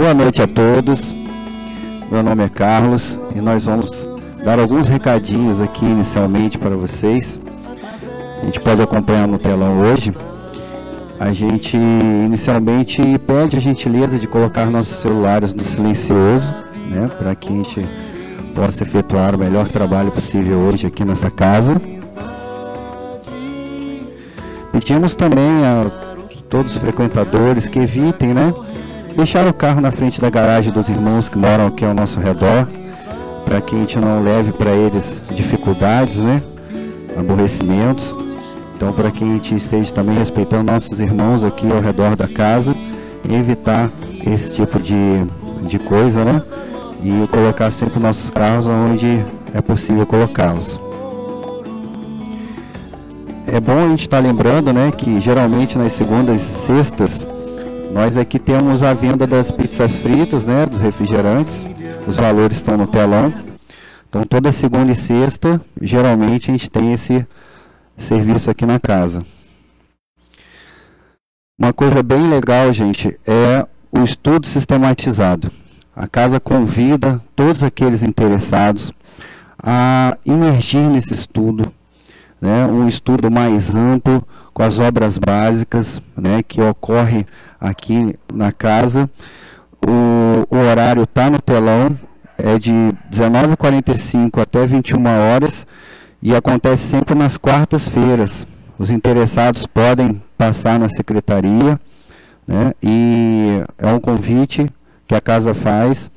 Boa noite a todos. Meu nome é Carlos e nós vamos dar alguns recadinhos aqui inicialmente para vocês. A gente pode acompanhar no telão hoje. A gente inicialmente pede a gentileza de colocar nossos celulares no silencioso, né, para que a gente possa efetuar o melhor trabalho possível hoje aqui nessa casa. Pedimos também a todos os frequentadores que evitem, né, deixar o carro na frente da garagem dos irmãos que moram aqui ao nosso redor, para que a gente não leve para eles dificuldades, né, aborrecimentos. Então, para que a gente esteja também respeitando nossos irmãos aqui ao redor da casa evitar esse tipo de, de coisa, né? E colocar sempre nossos carros onde é possível colocá-los. É bom a gente estar tá lembrando, né, que geralmente nas segundas e sextas nós aqui temos a venda das pizzas fritas, né, dos refrigerantes. Os valores estão no telão. Então toda segunda e sexta, geralmente a gente tem esse serviço aqui na casa. Uma coisa bem legal, gente, é o estudo sistematizado. A casa convida todos aqueles interessados a imergir nesse estudo, né, um estudo mais amplo com as obras básicas né, que ocorre aqui na casa. O, o horário está no telão, é de 19h45 até 21 horas e acontece sempre nas quartas-feiras. Os interessados podem passar na secretaria né, e é um convite que a casa faz,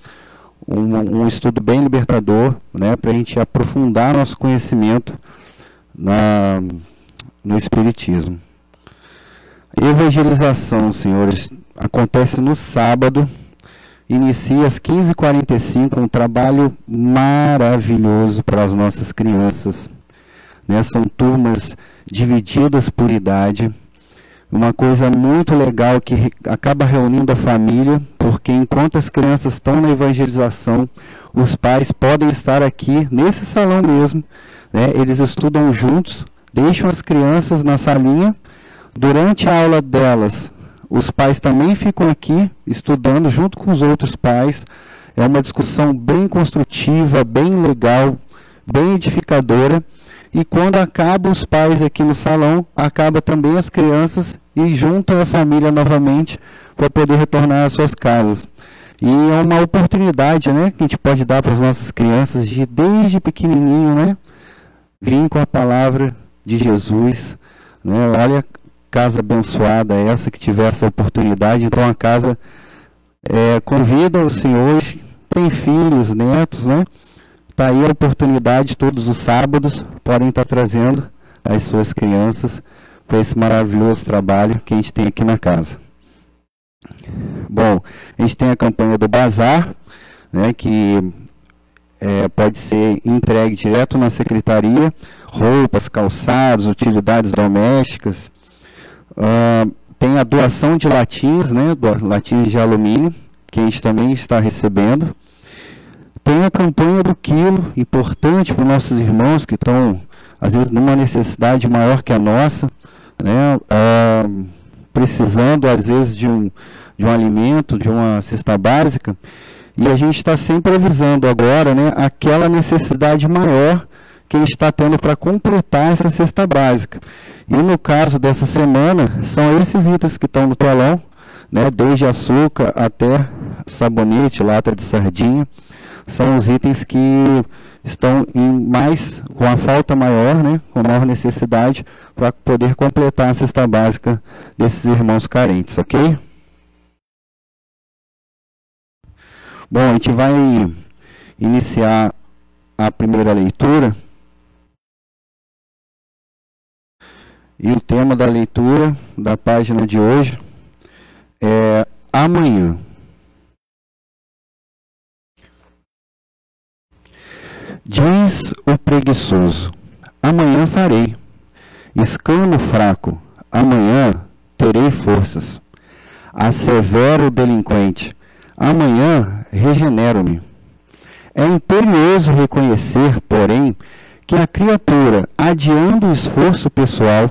um, um estudo bem libertador né, para a gente aprofundar nosso conhecimento na, no Espiritismo. Evangelização, senhores, acontece no sábado, inicia às 15h45, um trabalho maravilhoso para as nossas crianças. Né? São turmas divididas por idade. Uma coisa muito legal que acaba reunindo a família, porque enquanto as crianças estão na evangelização, os pais podem estar aqui nesse salão mesmo, né? Eles estudam juntos, deixam as crianças na salinha. Durante a aula delas, os pais também ficam aqui estudando junto com os outros pais. É uma discussão bem construtiva, bem legal, bem edificadora. E quando acaba os pais aqui no salão, acaba também as crianças e juntam a família novamente para poder retornar às suas casas. E é uma oportunidade, né, que a gente pode dar para as nossas crianças de desde pequenininho, né, Vim com a palavra de Jesus. Né? Olha, casa abençoada essa que tiver essa oportunidade. Então, a casa é, convida os senhores, tem filhos, netos, né? Está aí a oportunidade, todos os sábados, podem estar trazendo as suas crianças para esse maravilhoso trabalho que a gente tem aqui na casa. Bom, a gente tem a campanha do Bazar, né, que é, pode ser entregue direto na secretaria, roupas, calçados, utilidades domésticas. Uh, tem a doação de latins, né, latins de alumínio, que a gente também está recebendo. Tem a campanha do quilo, importante para os nossos irmãos que estão, às vezes, numa necessidade maior que a nossa, né, uh, precisando, às vezes, de um, de um alimento, de uma cesta básica. E a gente está sempre avisando agora né, aquela necessidade maior que a gente está tendo para completar essa cesta básica. E no caso dessa semana, são esses itens que estão no telão, né, desde açúcar até sabonete, lata de sardinha, são os itens que estão em mais, com a falta maior, né, com maior necessidade, para poder completar a cesta básica desses irmãos carentes, ok? Bom, a gente vai iniciar a primeira leitura. E o tema da leitura da página de hoje é amanhã. Diz o preguiçoso: Amanhã farei. Exclama o fraco: Amanhã terei forças. Assevera o delinquente: Amanhã regenero-me. É imperioso reconhecer, porém, que a criatura, adiando o esforço pessoal,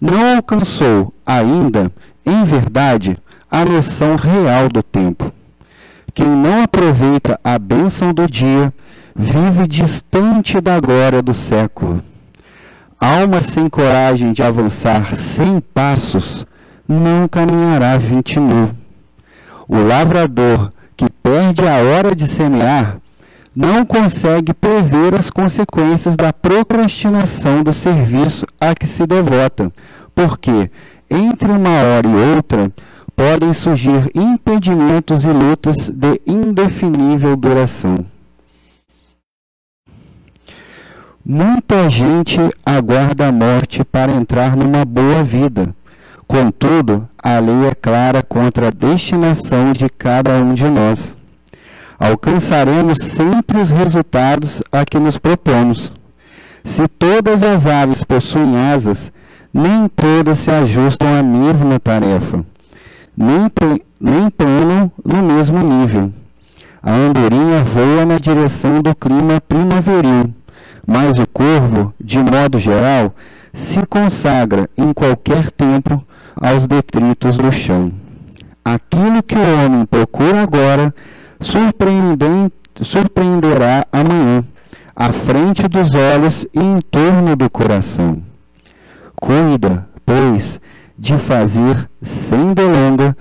não alcançou ainda, em verdade, a noção real do tempo. Quem não aproveita a bênção do dia, vive distante da glória do século. Alma sem coragem de avançar cem passos, não caminhará vinte mil. O lavrador que perde a hora de semear, não consegue prever as consequências da procrastinação do serviço a que se devota, porque entre uma hora e outra podem surgir impedimentos e lutas de indefinível duração. Muita gente aguarda a morte para entrar numa boa vida. Contudo, a lei é clara contra a destinação de cada um de nós. Alcançaremos sempre os resultados a que nos propomos. Se todas as aves possuem asas, nem todas se ajustam à mesma tarefa, nem, nem planam no mesmo nível. A andorinha voa na direção do clima primaveril, mas o corvo, de modo geral, se consagra em qualquer tempo aos detritos do chão. Aquilo que o homem procura agora surpreenderá amanhã, à frente dos olhos e em torno do coração. Cuida, pois, de fazer, sem delonga,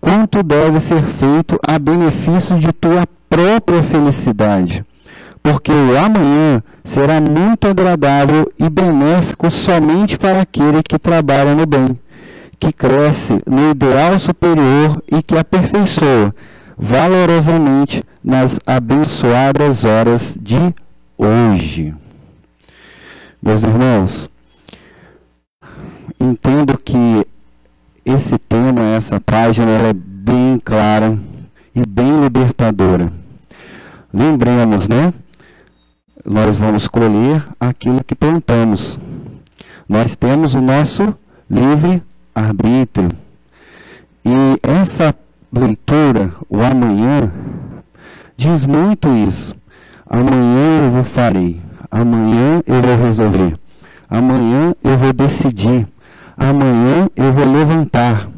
quanto deve ser feito a benefício de tua própria felicidade, porque o amanhã será muito agradável e benéfico somente para aquele que trabalha no bem, que cresce no ideal superior e que aperfeiçoa valorosamente nas abençoadas horas de hoje. Meus irmãos, entendo que esse tema, essa página, é bem clara e bem libertadora. Lembremos, né? Nós vamos colher aquilo que plantamos. Nós temos o nosso livre arbítrio. E essa leitura, o amanhã, diz muito isso. Amanhã eu vou farei. Amanhã eu vou resolver. Amanhã eu vou decidir amanhã eu vou levantar.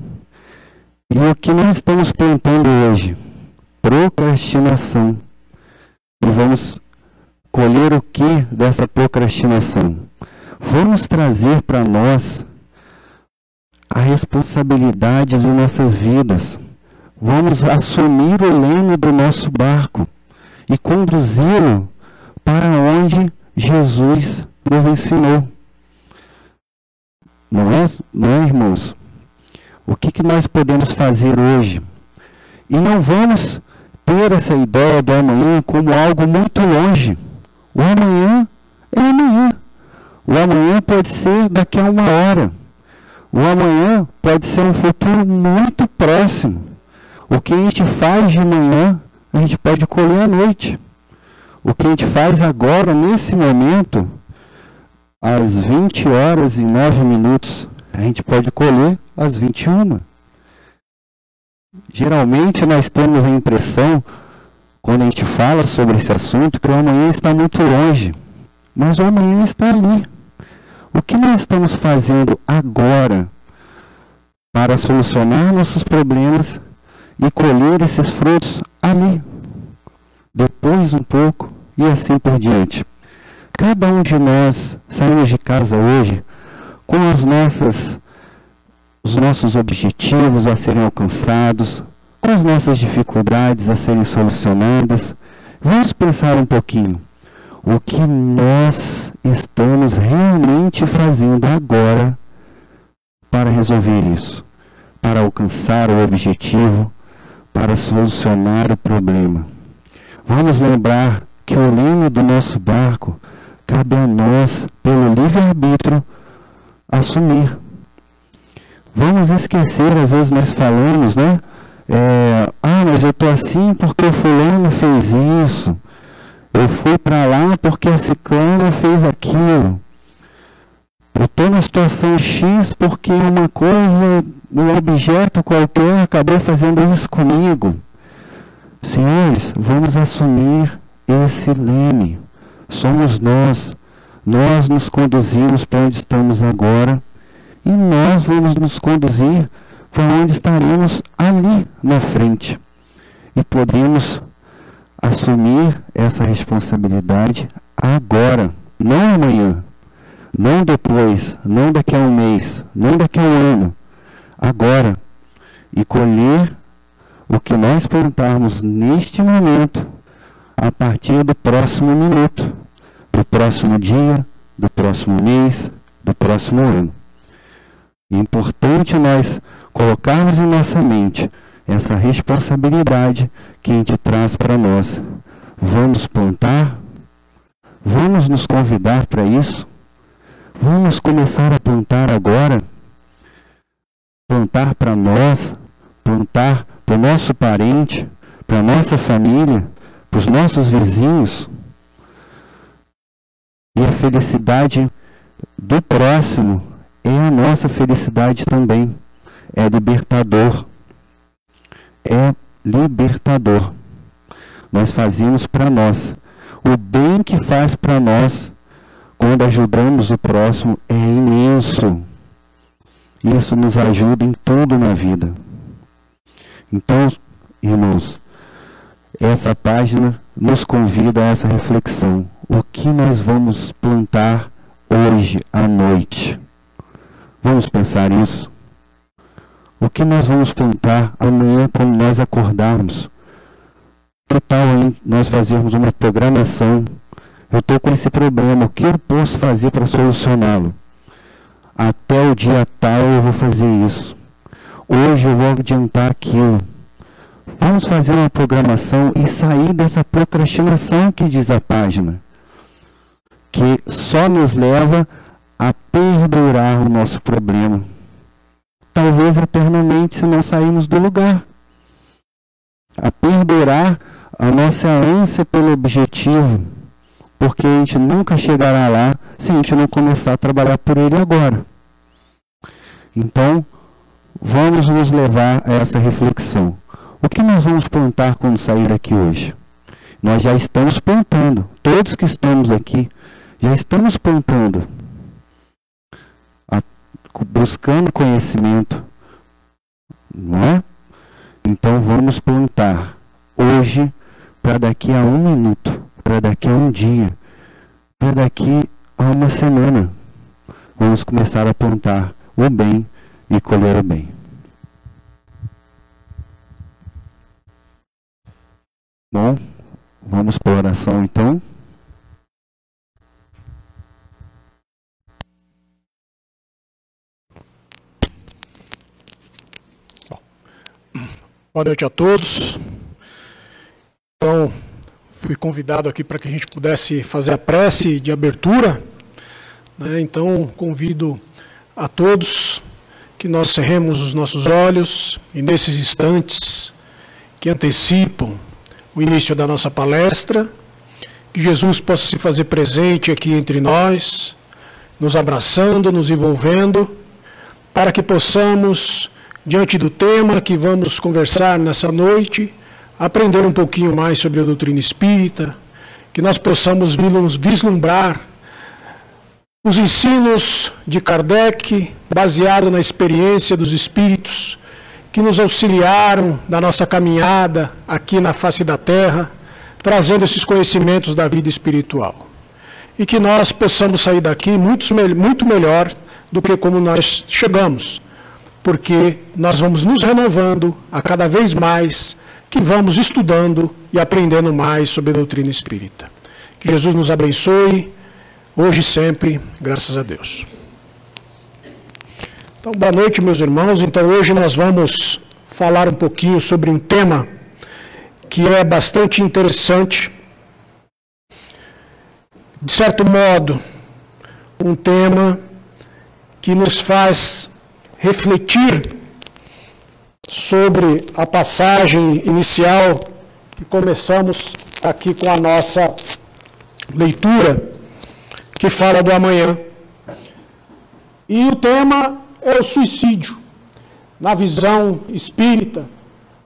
E o que nós estamos plantando hoje? Procrastinação. E vamos colher o que dessa procrastinação? Vamos trazer para nós a responsabilidade de nossas vidas. Vamos assumir o leme do nosso barco e conduzi-lo para onde Jesus nos ensinou. Não é, não é irmãos? O que, que nós podemos fazer hoje? E não vamos ter essa ideia do amanhã como algo muito longe. O amanhã é amanhã. O amanhã pode ser daqui a uma hora. O amanhã pode ser um futuro muito próximo. O que a gente faz de manhã, a gente pode colher à noite. O que a gente faz agora, nesse momento, às 20 horas e 9 minutos. A gente pode colher às 21. Geralmente nós temos a impressão, quando a gente fala sobre esse assunto, que o amanhã está muito longe. Mas o amanhã está ali. O que nós estamos fazendo agora para solucionar nossos problemas e colher esses frutos ali? Depois um pouco e assim por diante. Cada um de nós saímos de casa hoje com as nossas, os nossos objetivos a serem alcançados, com as nossas dificuldades a serem solucionadas. Vamos pensar um pouquinho. O que nós estamos realmente fazendo agora para resolver isso? Para alcançar o objetivo, para solucionar o problema. Vamos lembrar que o leme do nosso barco cabe a nós, pelo livre-arbítrio, assumir. Vamos esquecer, às vezes nós falamos, né? É, ah, mas eu estou assim porque o fulano fez isso. Eu fui para lá porque a ciclana fez aquilo. Eu estou na situação X porque uma coisa, um objeto qualquer acabou fazendo isso comigo. Senhores, vamos assumir esse leme somos nós. Nós nos conduzimos para onde estamos agora e nós vamos nos conduzir para onde estaremos ali na frente. e podemos assumir essa responsabilidade agora, não amanhã, não depois, não daqui a um mês, não daqui a um ano, agora, e colher o que nós plantarmos neste momento, a partir do próximo minuto, do próximo dia, do próximo mês, do próximo ano. É importante nós colocarmos em nossa mente essa responsabilidade que a gente traz para nós. Vamos plantar? Vamos nos convidar para isso? Vamos começar a plantar agora? Plantar para nós, plantar para o nosso parente, para a nossa família, para os nossos vizinhos. E a felicidade do próximo é a nossa felicidade também. É libertador. É libertador. Nós fazemos para nós. O bem que faz para nós quando ajudamos o próximo é imenso. Isso nos ajuda em tudo na vida. Então, irmãos, essa página nos convida a essa reflexão. O que nós vamos plantar hoje à noite? Vamos pensar isso? O que nós vamos plantar amanhã quando nós acordarmos? Que tal hein, nós fazermos uma programação? Eu estou com esse problema, o que eu posso fazer para solucioná-lo? Até o dia tal eu vou fazer isso. Hoje eu vou adiantar aquilo. Vamos fazer uma programação e sair dessa procrastinação que diz a página, que só nos leva a perdurar o nosso problema. Talvez eternamente, se não sairmos do lugar. A perdurar a nossa ânsia pelo objetivo, porque a gente nunca chegará lá se a gente não começar a trabalhar por ele agora. Então, vamos nos levar a essa reflexão. O que nós vamos plantar quando sair daqui hoje? Nós já estamos plantando. Todos que estamos aqui já estamos plantando. Buscando conhecimento. Não é? Então vamos plantar hoje para daqui a um minuto, para daqui a um dia, para daqui a uma semana. Vamos começar a plantar o bem e colher o bem. Bom, vamos para a oração então. Boa noite a todos. Então, fui convidado aqui para que a gente pudesse fazer a prece de abertura. Né? Então, convido a todos que nós cerremos os nossos olhos e nesses instantes que antecipam o início da nossa palestra, que Jesus possa se fazer presente aqui entre nós, nos abraçando, nos envolvendo, para que possamos, diante do tema que vamos conversar nessa noite, aprender um pouquinho mais sobre a doutrina espírita, que nós possamos vislumbrar os ensinos de Kardec, baseado na experiência dos espíritos que nos auxiliaram na nossa caminhada aqui na face da terra, trazendo esses conhecimentos da vida espiritual. E que nós possamos sair daqui muito, muito melhor do que como nós chegamos, porque nós vamos nos renovando a cada vez mais, que vamos estudando e aprendendo mais sobre a doutrina espírita. Que Jesus nos abençoe, hoje e sempre, graças a Deus. Então, boa noite, meus irmãos. Então, hoje nós vamos falar um pouquinho sobre um tema que é bastante interessante. De certo modo, um tema que nos faz refletir sobre a passagem inicial que começamos aqui com a nossa leitura, que fala do amanhã. E o tema é o suicídio. Na visão espírita,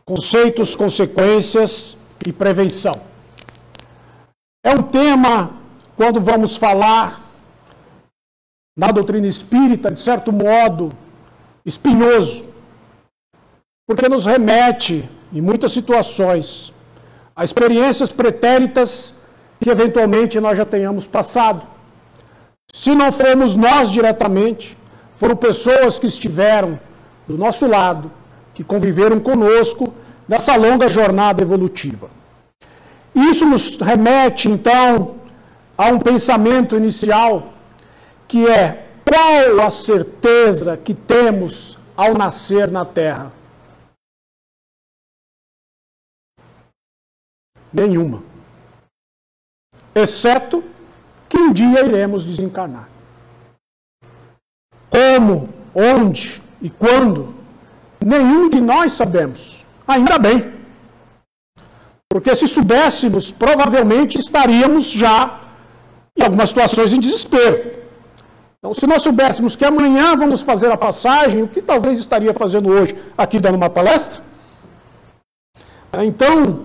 conceitos, consequências e prevenção. É um tema, quando vamos falar na doutrina espírita, de certo modo, espinhoso, porque nos remete em muitas situações, a experiências pretéritas que eventualmente nós já tenhamos passado. Se não fomos nós diretamente, foram pessoas que estiveram do nosso lado, que conviveram conosco nessa longa jornada evolutiva. Isso nos remete, então, a um pensamento inicial que é qual a certeza que temos ao nascer na Terra? Nenhuma. Exceto que um dia iremos desencarnar. Como, onde e quando, nenhum de nós sabemos. Ainda bem. Porque se soubéssemos, provavelmente estaríamos já, em algumas situações, em desespero. Então, se nós soubéssemos que amanhã vamos fazer a passagem, o que talvez estaria fazendo hoje? Aqui dando uma palestra? Então,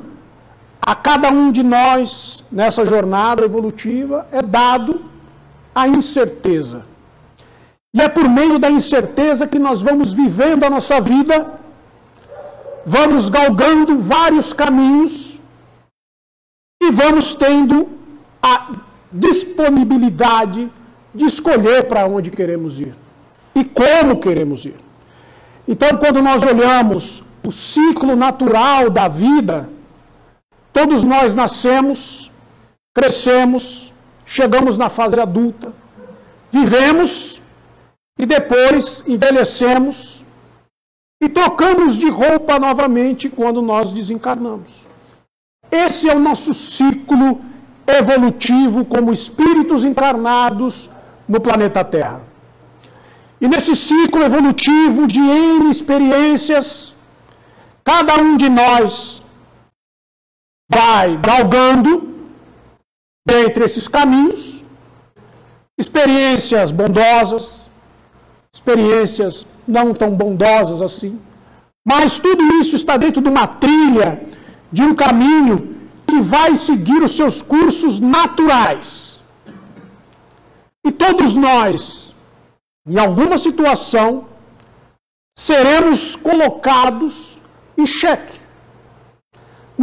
a cada um de nós, nessa jornada evolutiva, é dado a incerteza. E é por meio da incerteza que nós vamos vivendo a nossa vida, vamos galgando vários caminhos e vamos tendo a disponibilidade de escolher para onde queremos ir e como queremos ir. Então, quando nós olhamos o ciclo natural da vida, todos nós nascemos, crescemos, chegamos na fase adulta, vivemos e depois envelhecemos e trocamos de roupa novamente quando nós desencarnamos. Esse é o nosso ciclo evolutivo como espíritos encarnados no planeta Terra. E nesse ciclo evolutivo de N experiências, cada um de nós vai galgando entre esses caminhos experiências bondosas, experiências não tão bondosas assim, mas tudo isso está dentro de uma trilha de um caminho que vai seguir os seus cursos naturais. E todos nós, em alguma situação, seremos colocados em xeque.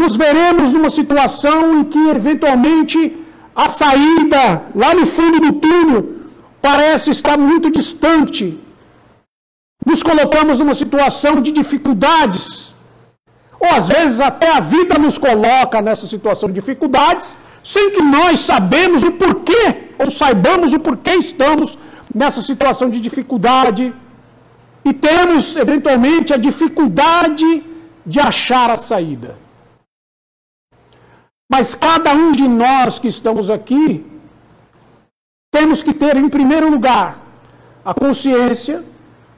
Nos veremos numa situação em que, eventualmente, a saída lá no fundo do túnel parece estar muito distante. Nos colocamos numa situação de dificuldades ou às vezes até a vida nos coloca nessa situação de dificuldades, sem que nós sabemos o porquê, ou saibamos o porquê estamos nessa situação de dificuldade. E temos, eventualmente, a dificuldade de achar a saída. Mas cada um de nós que estamos aqui, temos que ter, em primeiro lugar, a consciência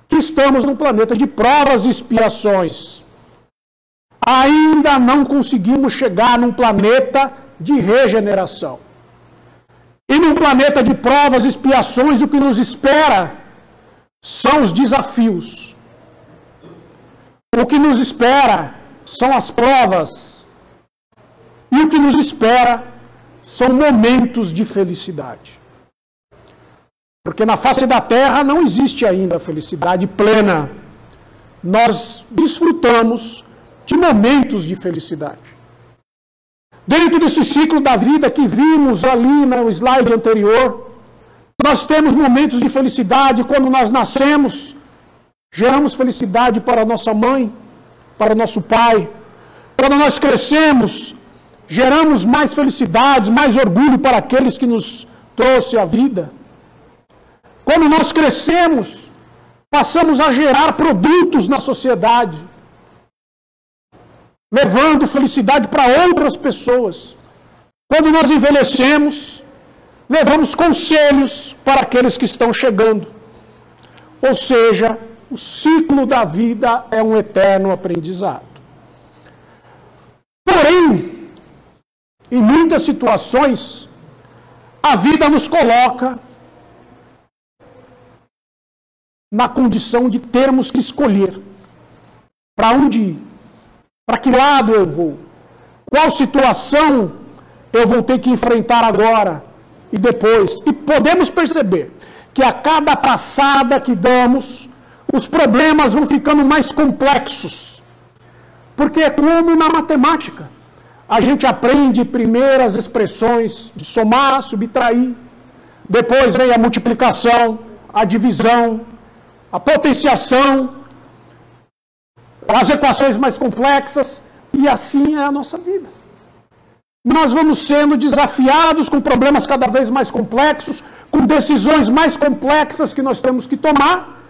que estamos num planeta de provas e expiações ainda não conseguimos chegar num planeta de regeneração. E num planeta de provas e expiações, o que nos espera são os desafios. O que nos espera são as provas. E o que nos espera são momentos de felicidade. Porque na face da terra não existe ainda a felicidade plena. Nós desfrutamos de momentos de felicidade. Dentro desse ciclo da vida que vimos ali no slide anterior, nós temos momentos de felicidade quando nós nascemos, geramos felicidade para nossa mãe, para nosso pai. Quando nós crescemos, geramos mais felicidades, mais orgulho para aqueles que nos trouxe a vida. Quando nós crescemos, passamos a gerar produtos na sociedade levando felicidade para outras pessoas. Quando nós envelhecemos, levamos conselhos para aqueles que estão chegando. Ou seja, o ciclo da vida é um eterno aprendizado. Porém, em muitas situações, a vida nos coloca na condição de termos que escolher para onde ir. Para que lado eu vou? Qual situação eu vou ter que enfrentar agora e depois? E podemos perceber que a cada passada que damos, os problemas vão ficando mais complexos. Porque é como na matemática. A gente aprende primeiro as expressões de somar, subtrair, depois vem a multiplicação, a divisão, a potenciação, as equações mais complexas, e assim é a nossa vida. Nós vamos sendo desafiados com problemas cada vez mais complexos, com decisões mais complexas que nós temos que tomar,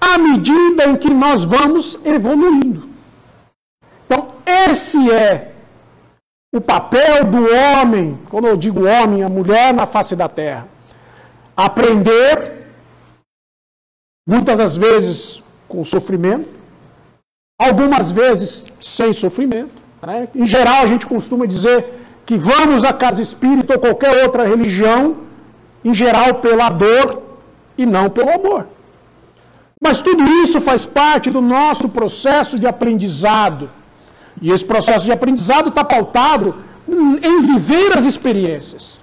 à medida em que nós vamos evoluindo. Então, esse é o papel do homem, quando eu digo homem, a mulher na face da terra. Aprender, muitas das vezes com sofrimento, algumas vezes sem sofrimento. Né? Em geral, a gente costuma dizer que vamos à casa espírita ou qualquer outra religião, em geral pela dor e não pelo amor. Mas tudo isso faz parte do nosso processo de aprendizado. E esse processo de aprendizado está pautado em viver as experiências,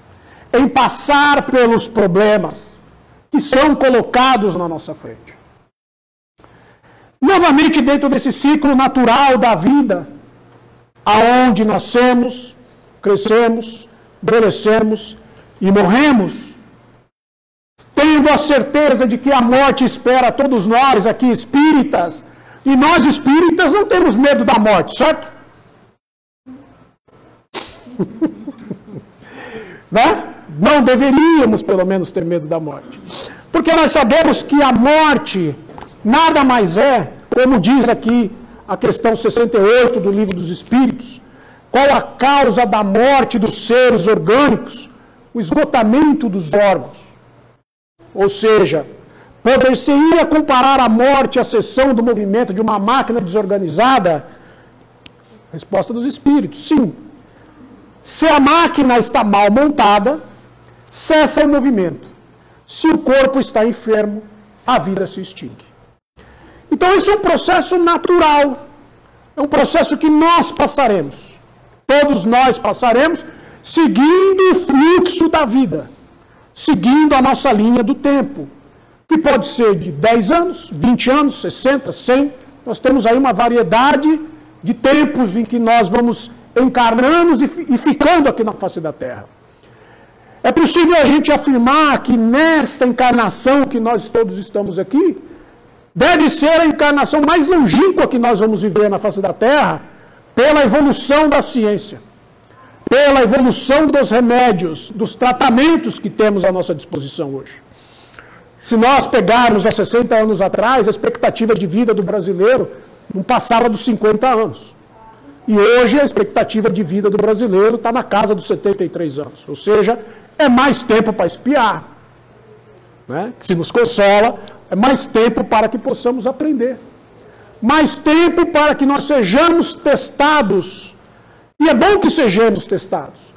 em passar pelos problemas que são colocados na nossa frente. Novamente, dentro desse ciclo natural da vida, aonde nascemos, crescemos, envelhecemos e morremos, tendo a certeza de que a morte espera todos nós aqui espíritas, e nós espíritas não temos medo da morte, certo? né? Não deveríamos, pelo menos, ter medo da morte. Porque nós sabemos que a morte nada mais é, como diz aqui a questão 68 do Livro dos Espíritos, qual a causa da morte dos seres orgânicos? O esgotamento dos órgãos. Ou seja, poder-se-ia comparar a morte à cessão do movimento de uma máquina desorganizada? Resposta dos espíritos, sim. Se a máquina está mal montada, cessa o movimento. Se o corpo está enfermo, a vida se extingue. Então, esse é um processo natural. É um processo que nós passaremos. Todos nós passaremos seguindo o fluxo da vida, seguindo a nossa linha do tempo, que pode ser de 10 anos, 20 anos, 60, 100. Nós temos aí uma variedade de tempos em que nós vamos encarnando e ficando aqui na face da Terra. É possível a gente afirmar que nessa encarnação que nós todos estamos aqui, deve ser a encarnação mais longínqua que nós vamos viver na face da Terra, pela evolução da ciência, pela evolução dos remédios, dos tratamentos que temos à nossa disposição hoje. Se nós pegarmos há 60 anos atrás, a expectativa de vida do brasileiro não passava dos 50 anos. E hoje a expectativa de vida do brasileiro está na casa dos 73 anos. Ou seja, é mais tempo para espiar. Né? Se nos consola, é mais tempo para que possamos aprender mais tempo para que nós sejamos testados. E é bom que sejamos testados,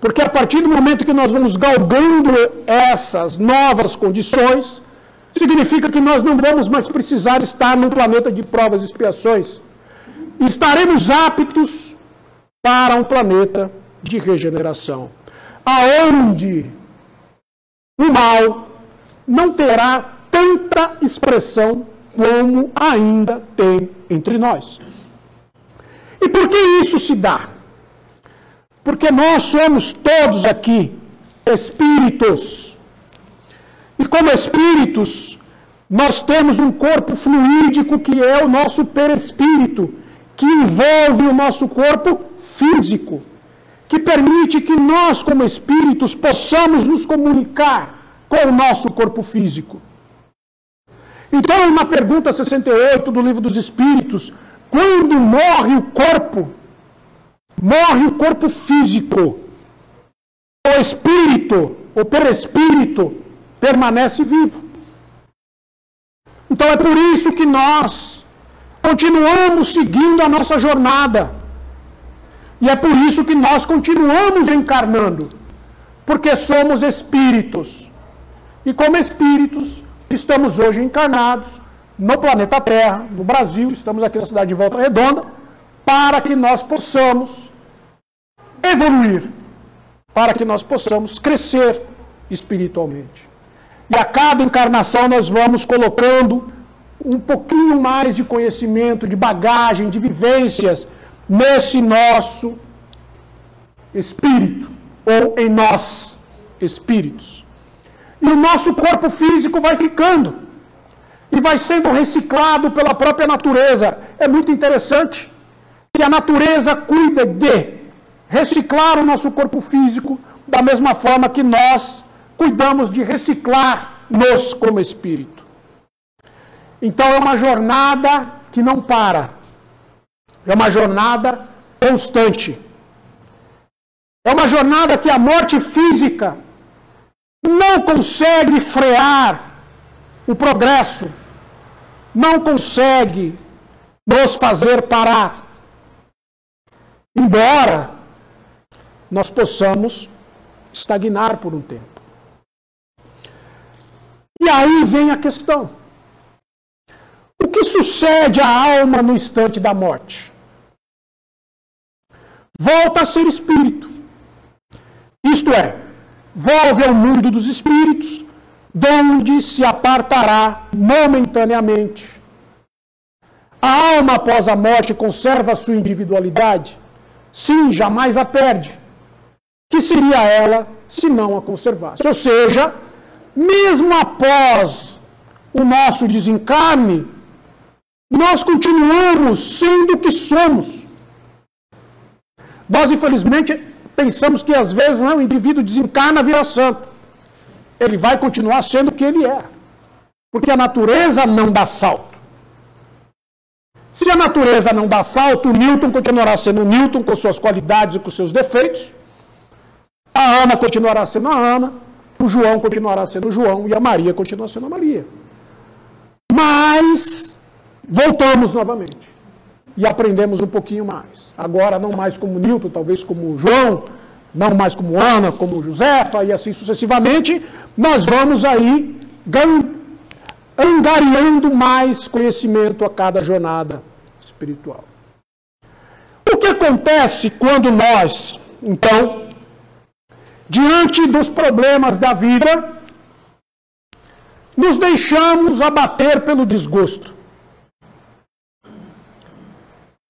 porque a partir do momento que nós vamos galgando essas novas condições, significa que nós não vamos mais precisar estar num planeta de provas e expiações. Estaremos aptos para um planeta de regeneração, aonde o mal não terá tanta expressão como ainda tem entre nós. E por que isso se dá? Porque nós somos todos aqui espíritos. E como espíritos, nós temos um corpo fluídico que é o nosso perispírito, que envolve o nosso corpo físico, que permite que nós, como espíritos, possamos nos comunicar com o nosso corpo físico. Então, na pergunta 68 do Livro dos Espíritos, quando morre o corpo, morre o corpo físico, o espírito, o perespírito, permanece vivo. Então é por isso que nós continuamos seguindo a nossa jornada. E é por isso que nós continuamos encarnando. Porque somos espíritos. E como espíritos, Estamos hoje encarnados no planeta Terra, no Brasil, estamos aqui na cidade de Volta Redonda, para que nós possamos evoluir, para que nós possamos crescer espiritualmente. E a cada encarnação nós vamos colocando um pouquinho mais de conhecimento, de bagagem, de vivências, nesse nosso espírito, ou em nós, espíritos. E o nosso corpo físico vai ficando e vai sendo reciclado pela própria natureza. É muito interessante que a natureza cuida de reciclar o nosso corpo físico da mesma forma que nós cuidamos de reciclar-nos como espírito. Então é uma jornada que não para. É uma jornada constante. É uma jornada que a morte física não consegue frear o progresso, não consegue nos fazer parar. Embora nós possamos estagnar por um tempo. E aí vem a questão: o que sucede à alma no instante da morte? Volta a ser espírito. Isto é, volve ao mundo dos espíritos, donde se apartará momentaneamente. A alma após a morte conserva sua individualidade? Sim, jamais a perde. Que seria ela se não a conservasse? Ou seja, mesmo após o nosso desencarne, nós continuamos sendo o que somos. Nós, infelizmente, pensamos que às vezes não, o indivíduo desencarna vira santo. Ele vai continuar sendo o que ele é. Porque a natureza não dá salto. Se a natureza não dá salto, o Newton continuará sendo Newton com suas qualidades e com seus defeitos. A Ana continuará sendo a Ana. O João continuará sendo o João. E a Maria continua sendo a Maria. Mas voltamos novamente e aprendemos um pouquinho mais. Agora, não mais como Newton, talvez como João, não mais como Ana, como Josefa, e assim sucessivamente, nós vamos aí angariando mais conhecimento a cada jornada espiritual. O que acontece quando nós, então, diante dos problemas da vida, nos deixamos abater pelo desgosto?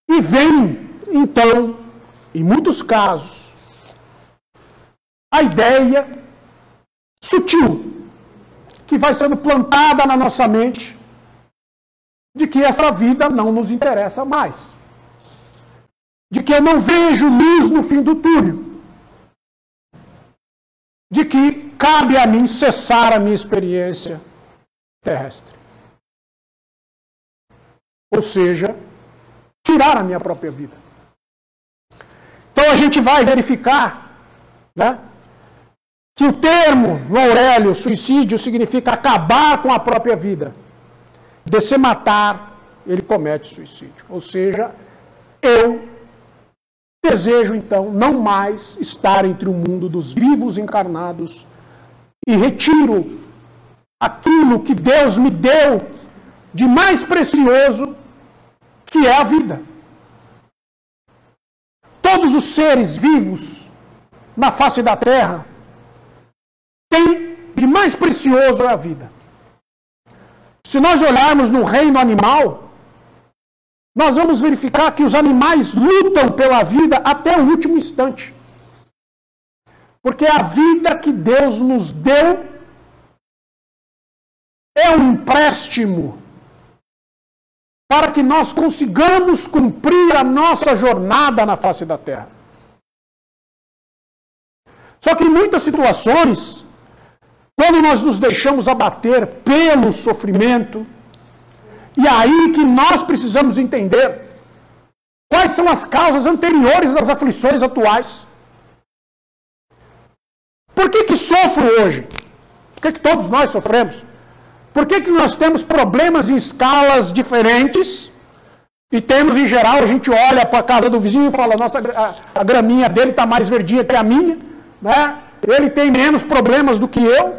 E vem, então, em muitos casos, a ideia sutil que vai sendo plantada na nossa mente de que essa vida não nos interessa mais. De que eu não vejo luz no fim do túnel. De que cabe a mim cessar a minha experiência terrestre. Ou seja, tirar a minha própria vida. Então a gente vai verificar né, que o termo no Aurélio, suicídio, significa acabar com a própria vida. De se matar, ele comete suicídio. Ou seja, eu desejo então não mais estar entre o mundo dos vivos encarnados e retiro aquilo que Deus me deu de mais precioso que é a vida. Todos os seres vivos na face da terra têm de mais precioso é a vida. Se nós olharmos no reino animal, nós vamos verificar que os animais lutam pela vida até o último instante. Porque a vida que Deus nos deu é um empréstimo para que nós consigamos cumprir a nossa jornada na face da terra. Só que em muitas situações, quando nós nos deixamos abater pelo sofrimento, e aí que nós precisamos entender quais são as causas anteriores das aflições atuais. Por que, que sofro hoje? Por que, que todos nós sofremos? Por que, que nós temos problemas em escalas diferentes? E temos, em geral, a gente olha para a casa do vizinho e fala, nossa, a, a graminha dele está mais verdinha que a minha, né? ele tem menos problemas do que eu.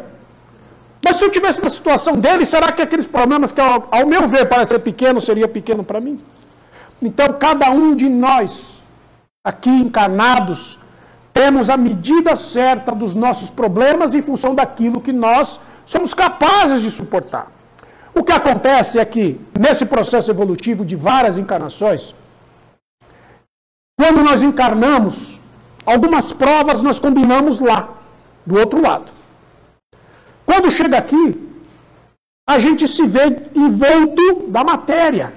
Mas se eu tivesse na situação dele, será que aqueles problemas que, ao, ao meu ver, parecem pequenos, seria pequeno para mim? Então, cada um de nós, aqui encarnados, temos a medida certa dos nossos problemas em função daquilo que nós somos capazes de suportar. O que acontece é que, nesse processo evolutivo de várias encarnações, Quando nós encarnamos, algumas provas nós combinamos lá, do outro lado. Quando chega aqui, a gente se vê envolto da matéria.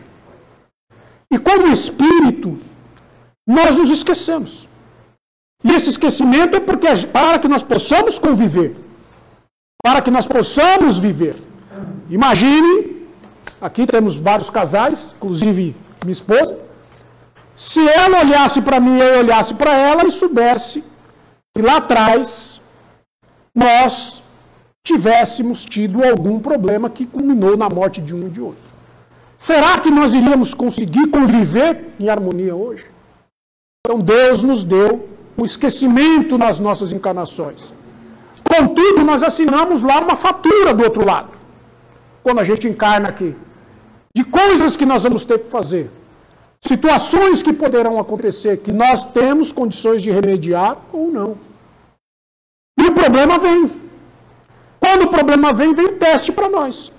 E como espírito, nós nos esquecemos. E esse esquecimento é porque para que nós possamos conviver, para que nós possamos viver. Imagine, aqui temos vários casais, inclusive minha esposa, se ela olhasse para mim e eu olhasse para ela e soubesse que lá atrás nós tivéssemos tido algum problema que culminou na morte de um e de outro. Será que nós iríamos conseguir conviver em harmonia hoje? Então Deus nos deu o esquecimento nas nossas encarnações. Contudo, nós assinamos lá uma fatura do outro lado, quando a gente encarna aqui, de coisas que nós vamos ter que fazer, situações que poderão acontecer, que nós temos condições de remediar ou não. E o problema vem. Quando o problema vem, vem teste para nós.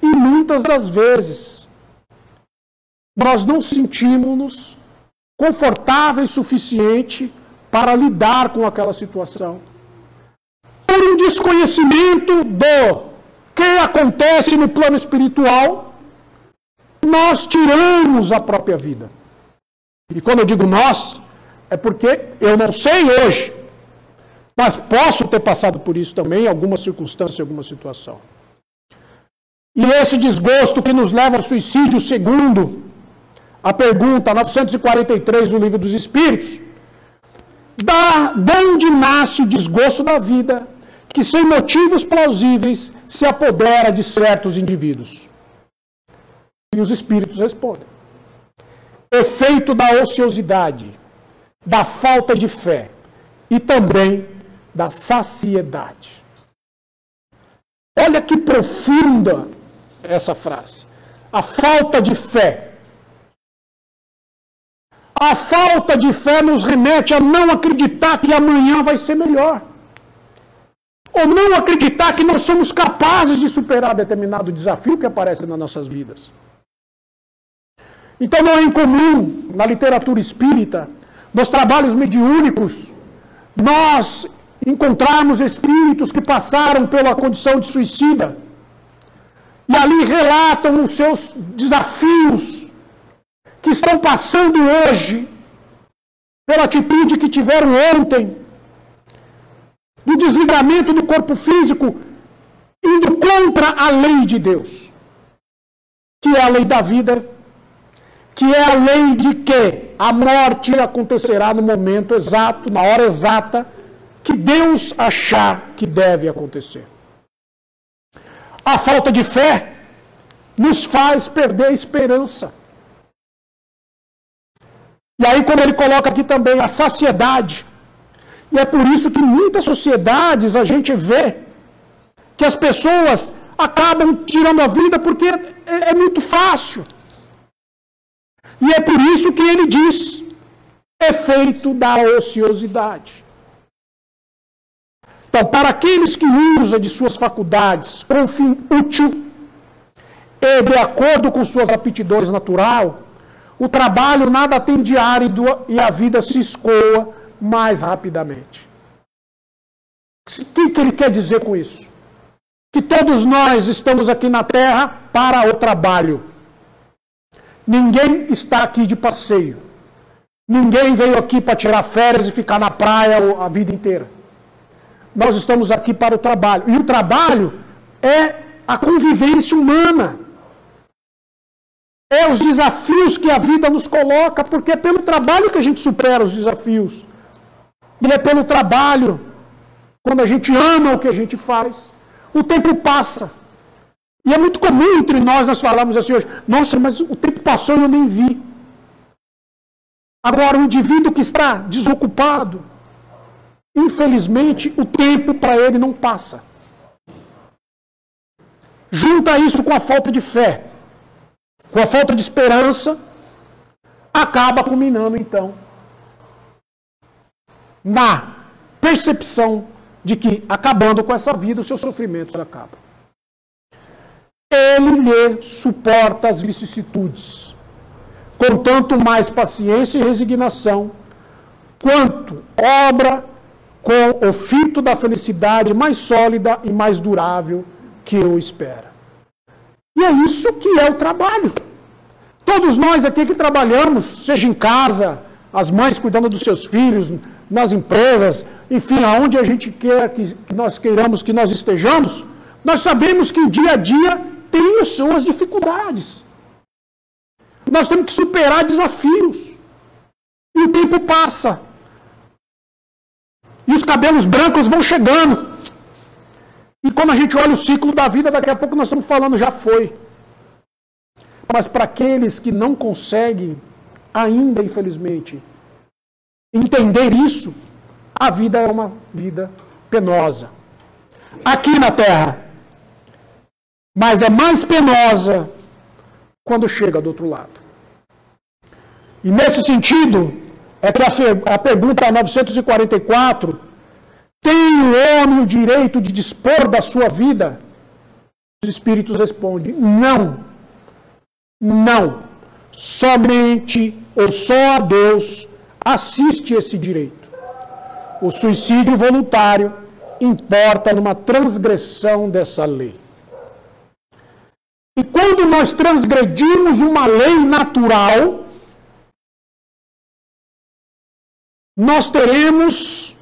E muitas das vezes, nós não sentimos-nos confortável e suficiente para lidar com aquela situação. Por um desconhecimento do que acontece no plano espiritual, nós tiramos a própria vida. E quando eu digo nós, é porque eu não sei hoje, mas posso ter passado por isso também em alguma circunstância, em alguma situação. E esse desgosto que nos leva ao suicídio, segundo a pergunta 943 do Livro dos Espíritos, da, de onde nasce o desgosto da vida que, sem motivos plausíveis, se apodera de certos indivíduos? E os Espíritos respondem: efeito da ociosidade, da falta de fé e também da saciedade. Olha que profunda essa frase. A falta de fé a falta de fé nos remete a não acreditar que amanhã vai ser melhor. Ou não acreditar que nós somos capazes de superar determinado desafio que aparece nas nossas vidas. Então não é incomum na literatura espírita, nos trabalhos mediúnicos, nós encontrarmos espíritos que passaram pela condição de suicida e ali relatam os seus desafios que estão passando hoje, pela atitude que tiveram ontem, do desligamento do corpo físico, indo contra a lei de Deus, que é a lei da vida, que é a lei de que a morte acontecerá no momento exato, na hora exata, que Deus achar que deve acontecer. A falta de fé nos faz perder a esperança. E aí, quando ele coloca aqui também a saciedade, e é por isso que em muitas sociedades a gente vê que as pessoas acabam tirando a vida porque é, é muito fácil. E é por isso que ele diz: efeito da ociosidade. Então, para aqueles que usam de suas faculdades com fim útil e de acordo com suas aptidões natural, o trabalho nada tem de árido e a vida se escoa mais rapidamente. O que, que ele quer dizer com isso? Que todos nós estamos aqui na Terra para o trabalho. Ninguém está aqui de passeio. Ninguém veio aqui para tirar férias e ficar na praia a vida inteira. Nós estamos aqui para o trabalho. E o trabalho é a convivência humana é os desafios que a vida nos coloca, porque é pelo trabalho que a gente supera os desafios. E é pelo trabalho, quando a gente ama o que a gente faz. O tempo passa. E é muito comum entre nós nós falamos assim hoje: nossa, mas o tempo passou e eu nem vi. Agora, o indivíduo que está desocupado, infelizmente, o tempo para ele não passa. Junta isso com a falta de fé com a falta de esperança, acaba culminando então na percepção de que, acabando com essa vida, os seus sofrimentos acabam. Ele lhe suporta as vicissitudes, com tanto mais paciência e resignação, quanto obra com o fito da felicidade mais sólida e mais durável que eu espero. E é isso que é o trabalho. Todos nós aqui que trabalhamos, seja em casa, as mães cuidando dos seus filhos, nas empresas, enfim, aonde a gente quer que nós queiramos que nós estejamos, nós sabemos que o dia a dia tem as suas dificuldades. Nós temos que superar desafios. E o tempo passa. E os cabelos brancos vão chegando. E quando a gente olha o ciclo da vida, daqui a pouco nós estamos falando, já foi. Mas para aqueles que não conseguem, ainda infelizmente, entender isso, a vida é uma vida penosa. Aqui na terra. Mas é mais penosa quando chega do outro lado. E nesse sentido, é que a, a pergunta 944 tem o homem o direito de dispor da sua vida? Os espíritos respondem: não. Não. Somente ou só a Deus assiste esse direito. O suicídio voluntário importa numa transgressão dessa lei. E quando nós transgredimos uma lei natural, nós teremos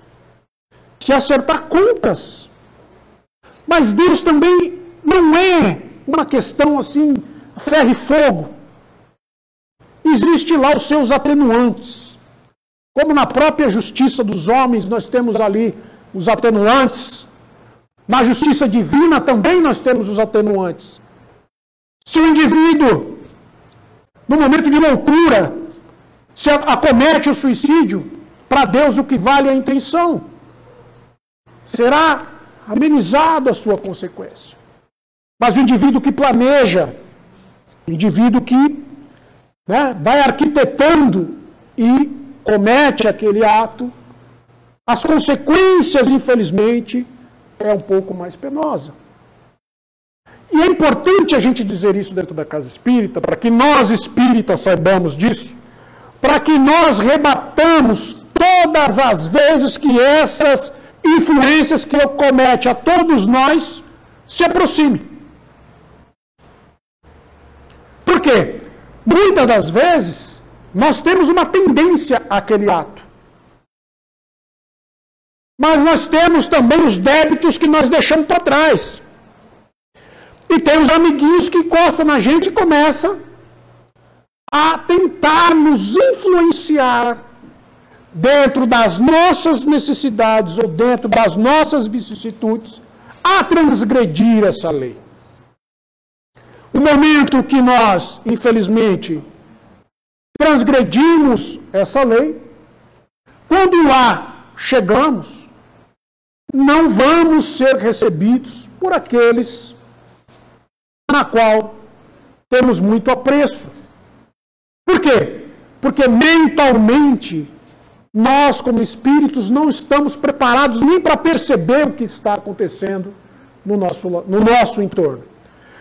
que acertar contas. Mas Deus também não é uma questão assim, ferro e fogo. Existe lá os seus atenuantes. Como na própria justiça dos homens, nós temos ali os atenuantes. Na justiça divina também nós temos os atenuantes. Se o indivíduo, no momento de loucura, se acomete o suicídio, para Deus o que vale é a intenção será amenizado a sua consequência. Mas o indivíduo que planeja, o indivíduo que né, vai arquitetando e comete aquele ato, as consequências, infelizmente, é um pouco mais penosa. E é importante a gente dizer isso dentro da casa espírita, para que nós espíritas saibamos disso, para que nós rebatamos todas as vezes que essas influências que comete a todos nós se aproxime. Por quê? Muitas das vezes nós temos uma tendência àquele ato. Mas nós temos também os débitos que nós deixamos para trás. E tem os amiguinhos que encostam na gente e começam a tentar nos influenciar dentro das nossas necessidades ou dentro das nossas vicissitudes, a transgredir essa lei. O momento que nós, infelizmente, transgredimos essa lei, quando lá chegamos, não vamos ser recebidos por aqueles na qual temos muito apreço. Por quê? Porque mentalmente nós, como espíritos, não estamos preparados nem para perceber o que está acontecendo no nosso, no nosso entorno.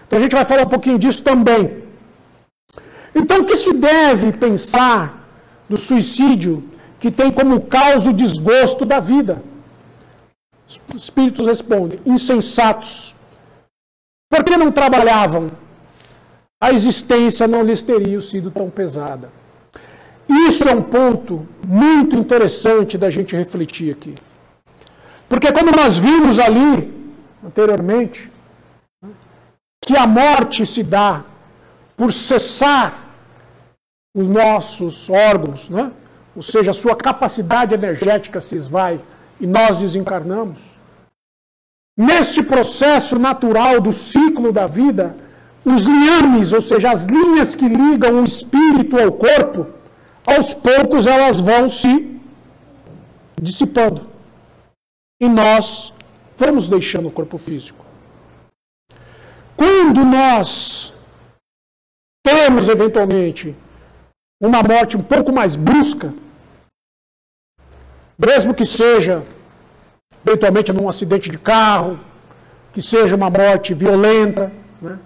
Então a gente vai falar um pouquinho disso também. Então, o que se deve pensar do suicídio que tem como causa o desgosto da vida? Os espíritos respondem: insensatos. Por que não trabalhavam? A existência não lhes teria sido tão pesada. Isso é um ponto muito interessante da gente refletir aqui. Porque como nós vimos ali anteriormente, que a morte se dá por cessar os nossos órgãos, né? ou seja, a sua capacidade energética se esvai e nós desencarnamos. Neste processo natural do ciclo da vida, os liames, ou seja, as linhas que ligam o espírito ao corpo, aos poucos elas vão se dissipando. E nós vamos deixando o corpo físico. Quando nós temos, eventualmente, uma morte um pouco mais brusca, mesmo que seja, eventualmente, num acidente de carro, que seja uma morte violenta, né?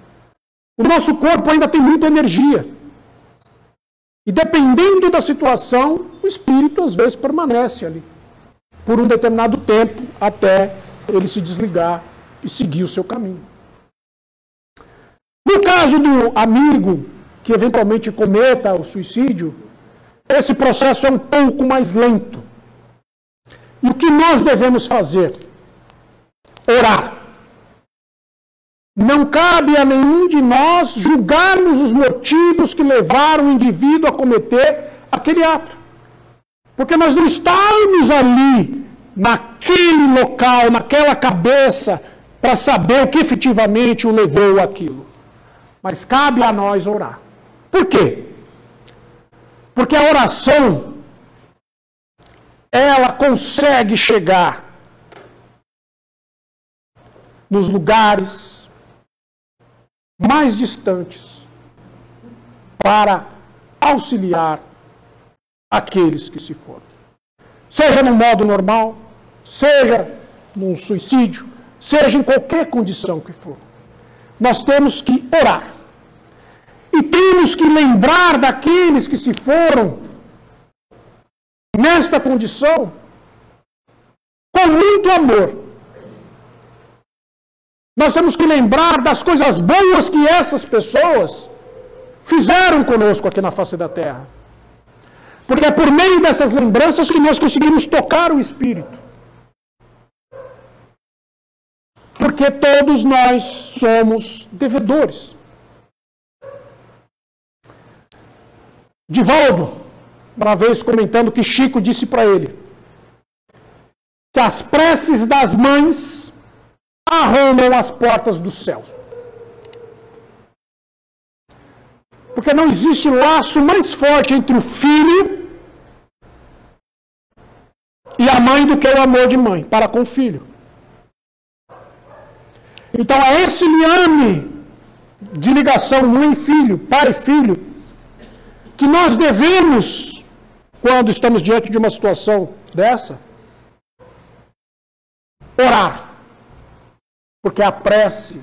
o nosso corpo ainda tem muita energia. E dependendo da situação, o espírito às vezes permanece ali por um determinado tempo até ele se desligar e seguir o seu caminho. No caso do amigo que eventualmente cometa o suicídio, esse processo é um pouco mais lento. E o que nós devemos fazer? Orar. Não cabe a nenhum de nós julgarmos os motivos que levaram o indivíduo a cometer aquele ato. Porque nós não estamos ali, naquele local, naquela cabeça, para saber o que efetivamente o levou àquilo. Mas cabe a nós orar. Por quê? Porque a oração, ela consegue chegar nos lugares mais distantes para auxiliar aqueles que se foram. Seja no modo normal, seja num suicídio, seja em qualquer condição que for. Nós temos que orar. E temos que lembrar daqueles que se foram nesta condição com muito amor. Nós temos que lembrar das coisas boas que essas pessoas fizeram conosco aqui na face da terra. Porque é por meio dessas lembranças que nós conseguimos tocar o Espírito. Porque todos nós somos devedores. Divaldo, uma vez comentando que Chico disse para ele que as preces das mães arrombam as portas dos céus. Porque não existe laço mais forte entre o filho e a mãe do que o amor de mãe para com o filho. Então é esse liame de ligação mãe e filho, pai e filho, que nós devemos, quando estamos diante de uma situação dessa, orar. Porque a prece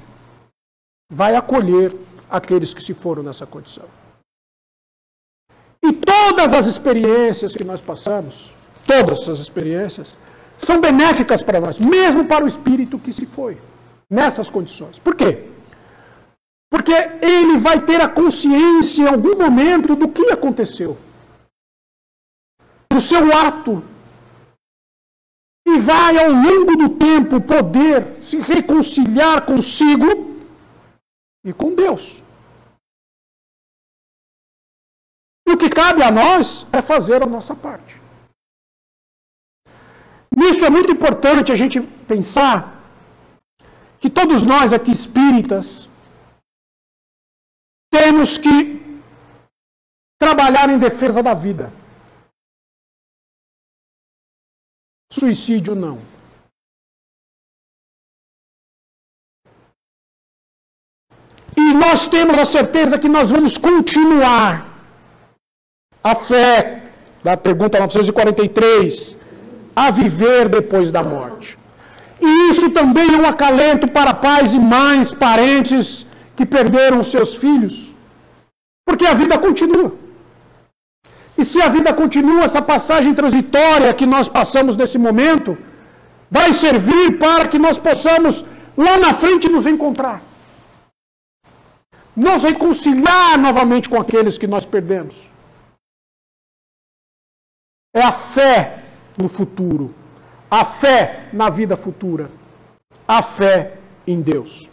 vai acolher aqueles que se foram nessa condição. E todas as experiências que nós passamos, todas essas experiências, são benéficas para nós, mesmo para o espírito que se foi, nessas condições. Por quê? Porque ele vai ter a consciência em algum momento do que aconteceu. Do seu ato. E vai, ao longo do tempo, poder se reconciliar consigo e com Deus. E o que cabe a nós é fazer a nossa parte. Nisso é muito importante a gente pensar que todos nós aqui espíritas temos que trabalhar em defesa da vida. Suicídio não. E nós temos a certeza que nós vamos continuar a fé da pergunta 943 a viver depois da morte. E isso também é um acalento para pais e mães, parentes que perderam seus filhos. Porque a vida continua. E se a vida continua, essa passagem transitória que nós passamos nesse momento vai servir para que nós possamos lá na frente nos encontrar. Nos reconciliar novamente com aqueles que nós perdemos. É a fé no futuro, a fé na vida futura, a fé em Deus.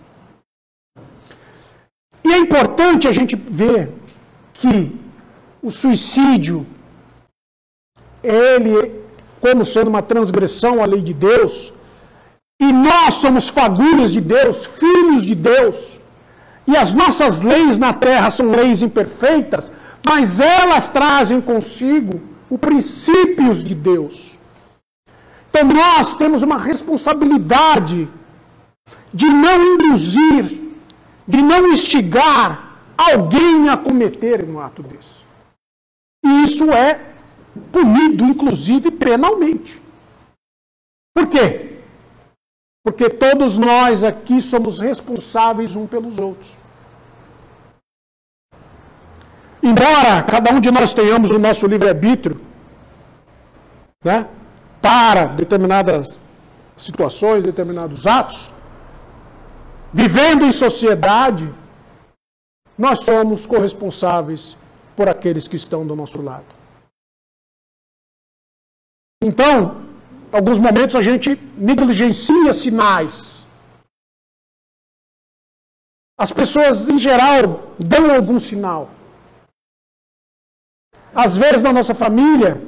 E é importante a gente ver que o suicídio, ele, como sendo uma transgressão à lei de Deus, e nós somos fagulhas de Deus, filhos de Deus, e as nossas leis na terra são leis imperfeitas, mas elas trazem consigo os princípios de Deus. Então nós temos uma responsabilidade de não induzir de não instigar alguém a cometer um ato desse. E isso é punido, inclusive, penalmente. Por quê? Porque todos nós aqui somos responsáveis um pelos outros. embora cada um de nós tenhamos o nosso livre-arbítrio, né, para determinadas situações, determinados atos, vivendo em sociedade, nós somos corresponsáveis por aqueles que estão do nosso lado. Então, em alguns momentos a gente negligencia sinais. As pessoas, em geral, dão algum sinal. Às vezes, na nossa família,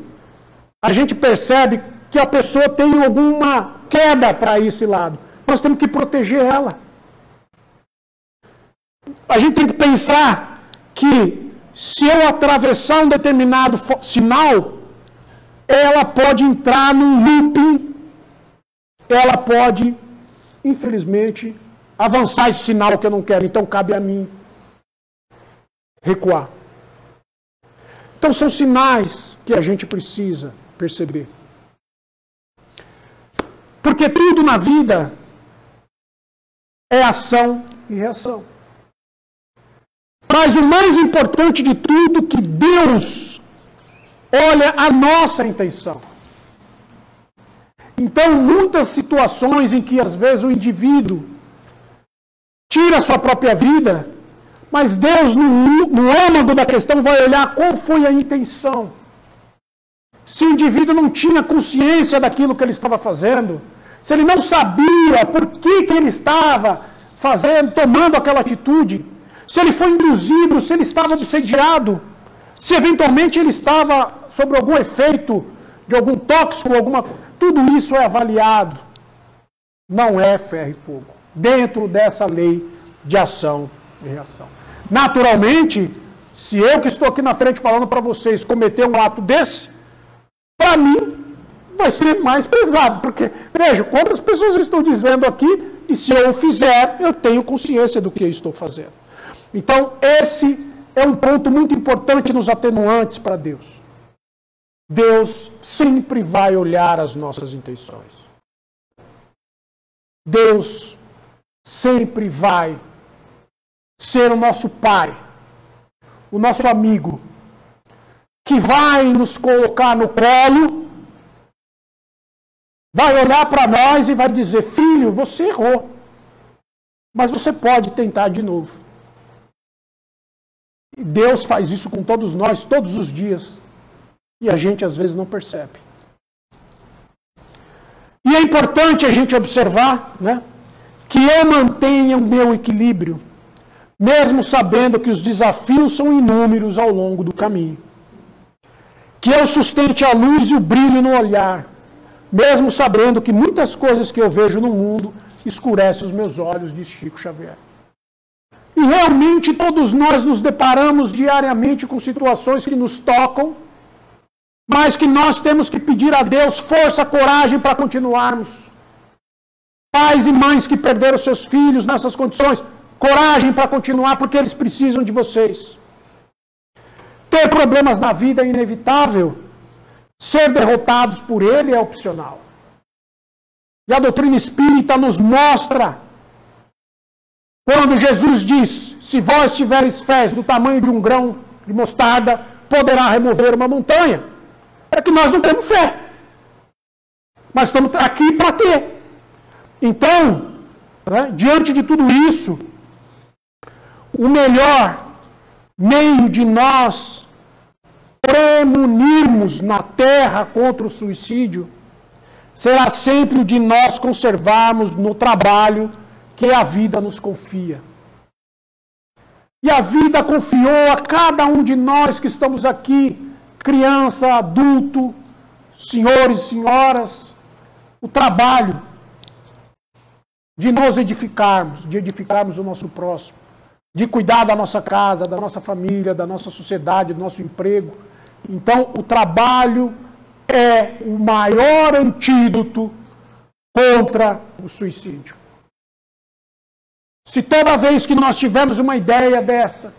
a gente percebe que a pessoa tem alguma queda para esse lado. Nós temos que proteger ela. A gente tem que pensar que se eu atravessar um determinado sinal, ela pode entrar num looping, ela pode, infelizmente, avançar esse sinal que eu não quero. Então cabe a mim recuar. Então são sinais que a gente precisa perceber. Porque tudo na vida é ação e reação. Mas o mais importante de tudo que Deus olha a nossa intenção. Então, muitas situações em que às vezes o indivíduo tira a sua própria vida, mas Deus, no, no âmago da questão, vai olhar qual foi a intenção. Se o indivíduo não tinha consciência daquilo que ele estava fazendo, se ele não sabia por que, que ele estava fazendo, tomando aquela atitude, se ele foi induzido, se ele estava obsediado, se eventualmente ele estava sob algum efeito de algum tóxico, alguma tudo isso é avaliado. Não é ferro e fogo. Dentro dessa lei de ação e reação. Naturalmente, se eu que estou aqui na frente falando para vocês cometer um ato desse, para mim vai ser mais pesado, porque veja quantas pessoas estão dizendo aqui e se eu fizer, eu tenho consciência do que estou fazendo. Então, esse é um ponto muito importante nos atenuantes para Deus. Deus sempre vai olhar as nossas intenções. Deus sempre vai ser o nosso Pai, o nosso amigo, que vai nos colocar no colo, vai olhar para nós e vai dizer: Filho, você errou, mas você pode tentar de novo. E Deus faz isso com todos nós, todos os dias. E a gente às vezes não percebe. E é importante a gente observar né, que eu mantenha o meu equilíbrio, mesmo sabendo que os desafios são inúmeros ao longo do caminho. Que eu sustente a luz e o brilho no olhar, mesmo sabendo que muitas coisas que eu vejo no mundo escurecem os meus olhos, de Chico Xavier. E realmente todos nós nos deparamos diariamente com situações que nos tocam, mas que nós temos que pedir a Deus força, coragem para continuarmos. Pais e mães que perderam seus filhos nessas condições, coragem para continuar, porque eles precisam de vocês. Ter problemas na vida é inevitável, ser derrotados por ele é opcional. E a doutrina espírita nos mostra quando Jesus diz: Se vós tiveres fé do tamanho de um grão de mostarda, poderá remover uma montanha. É que nós não temos fé. Mas estamos aqui para ter. Então, né, diante de tudo isso, o melhor meio de nós premunirmos na terra contra o suicídio será sempre o de nós conservarmos no trabalho que a vida nos confia. E a vida confiou a cada um de nós que estamos aqui, criança, adulto, senhores e senhoras, o trabalho de nos edificarmos, de edificarmos o nosso próximo, de cuidar da nossa casa, da nossa família, da nossa sociedade, do nosso emprego. Então, o trabalho é o maior antídoto contra o suicídio. Se toda vez que nós tivermos uma ideia dessa,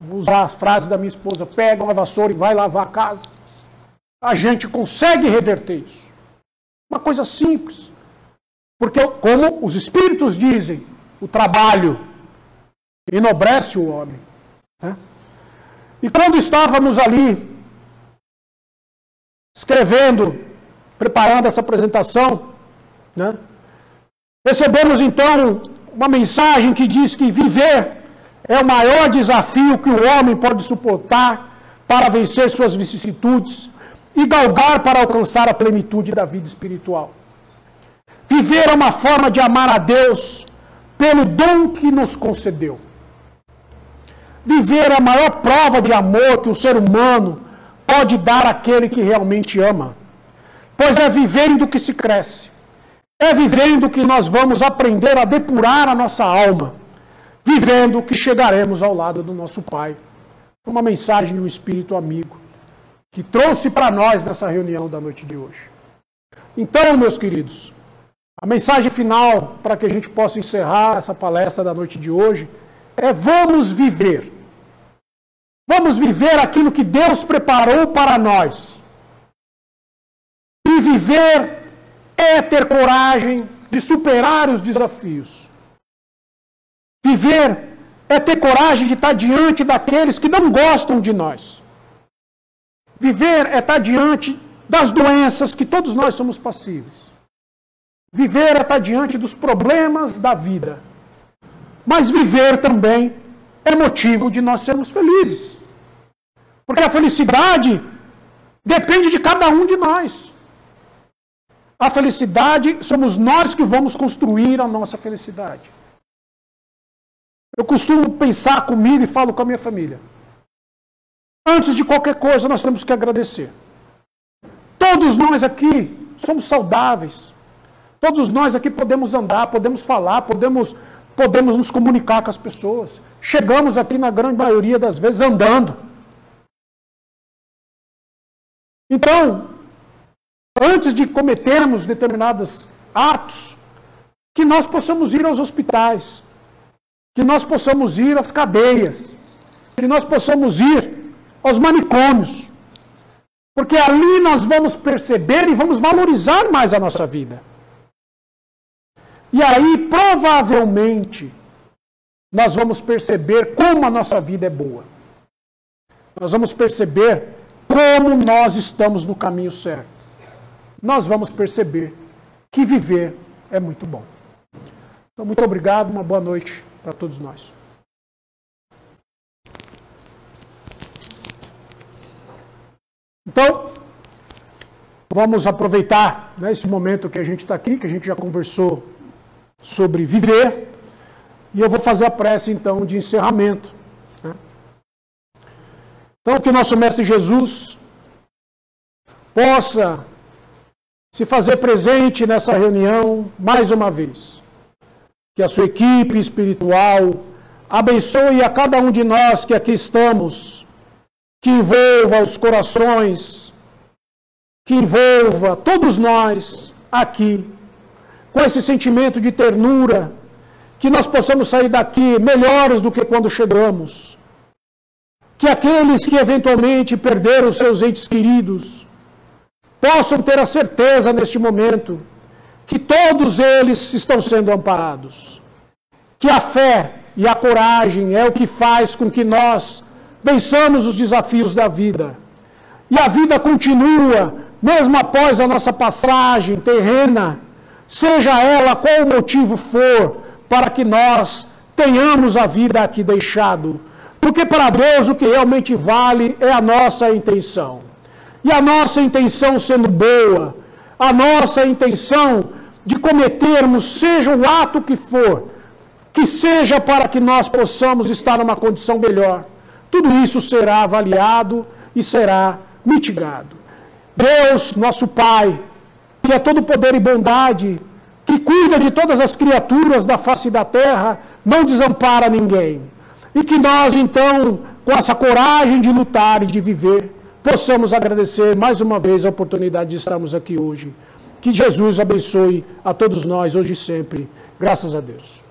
vou usar as frases da minha esposa, pega uma vassoura e vai lavar a casa, a gente consegue reverter isso. Uma coisa simples. Porque, como os espíritos dizem, o trabalho enobrece o homem. Né? E quando estávamos ali, escrevendo, preparando essa apresentação, né, recebemos então uma mensagem que diz que viver é o maior desafio que o homem pode suportar para vencer suas vicissitudes e galgar para alcançar a plenitude da vida espiritual. Viver é uma forma de amar a Deus pelo dom que nos concedeu. Viver é a maior prova de amor que o ser humano pode dar àquele que realmente ama. Pois é vivendo que se cresce. É vivendo que nós vamos aprender a depurar a nossa alma. Vivendo que chegaremos ao lado do nosso Pai. Uma mensagem de um espírito amigo que trouxe para nós nessa reunião da noite de hoje. Então, meus queridos, a mensagem final para que a gente possa encerrar essa palestra da noite de hoje é vamos viver. Vamos viver aquilo que Deus preparou para nós. E viver é ter coragem de superar os desafios. Viver é ter coragem de estar diante daqueles que não gostam de nós. Viver é estar diante das doenças que todos nós somos passíveis. Viver é estar diante dos problemas da vida. Mas viver também é motivo de nós sermos felizes. Porque a felicidade depende de cada um de nós. A felicidade somos nós que vamos construir a nossa felicidade. Eu costumo pensar comigo e falo com a minha família. Antes de qualquer coisa, nós temos que agradecer. Todos nós aqui somos saudáveis. Todos nós aqui podemos andar, podemos falar, podemos, podemos nos comunicar com as pessoas. Chegamos aqui, na grande maioria das vezes, andando. Então, antes de cometermos determinados atos, que nós possamos ir aos hospitais, que nós possamos ir às cadeias, que nós possamos ir aos manicômios, porque ali nós vamos perceber e vamos valorizar mais a nossa vida. E aí, provavelmente, nós vamos perceber como a nossa vida é boa. Nós vamos perceber como nós estamos no caminho certo. Nós vamos perceber que viver é muito bom. Então, muito obrigado, uma boa noite para todos nós. Então, vamos aproveitar né, esse momento que a gente está aqui, que a gente já conversou sobre viver, e eu vou fazer a prece então de encerramento. Né? Então, que nosso Mestre Jesus possa se fazer presente nessa reunião mais uma vez. Que a sua equipe espiritual abençoe a cada um de nós que aqui estamos, que envolva os corações, que envolva todos nós aqui com esse sentimento de ternura, que nós possamos sair daqui melhores do que quando chegamos. Que aqueles que eventualmente perderam seus entes queridos possam ter a certeza neste momento que todos eles estão sendo amparados. Que a fé e a coragem é o que faz com que nós vençamos os desafios da vida. E a vida continua, mesmo após a nossa passagem terrena, seja ela qual o motivo for, para que nós tenhamos a vida aqui deixado. Porque para Deus o que realmente vale é a nossa intenção. E a nossa intenção sendo boa, a nossa intenção de cometermos, seja o ato que for, que seja para que nós possamos estar numa condição melhor. Tudo isso será avaliado e será mitigado. Deus, nosso Pai, que é todo poder e bondade, que cuida de todas as criaturas da face da terra, não desampara ninguém. E que nós, então, com essa coragem de lutar e de viver, possamos agradecer mais uma vez a oportunidade de estarmos aqui hoje. Que Jesus abençoe a todos nós, hoje e sempre. Graças a Deus.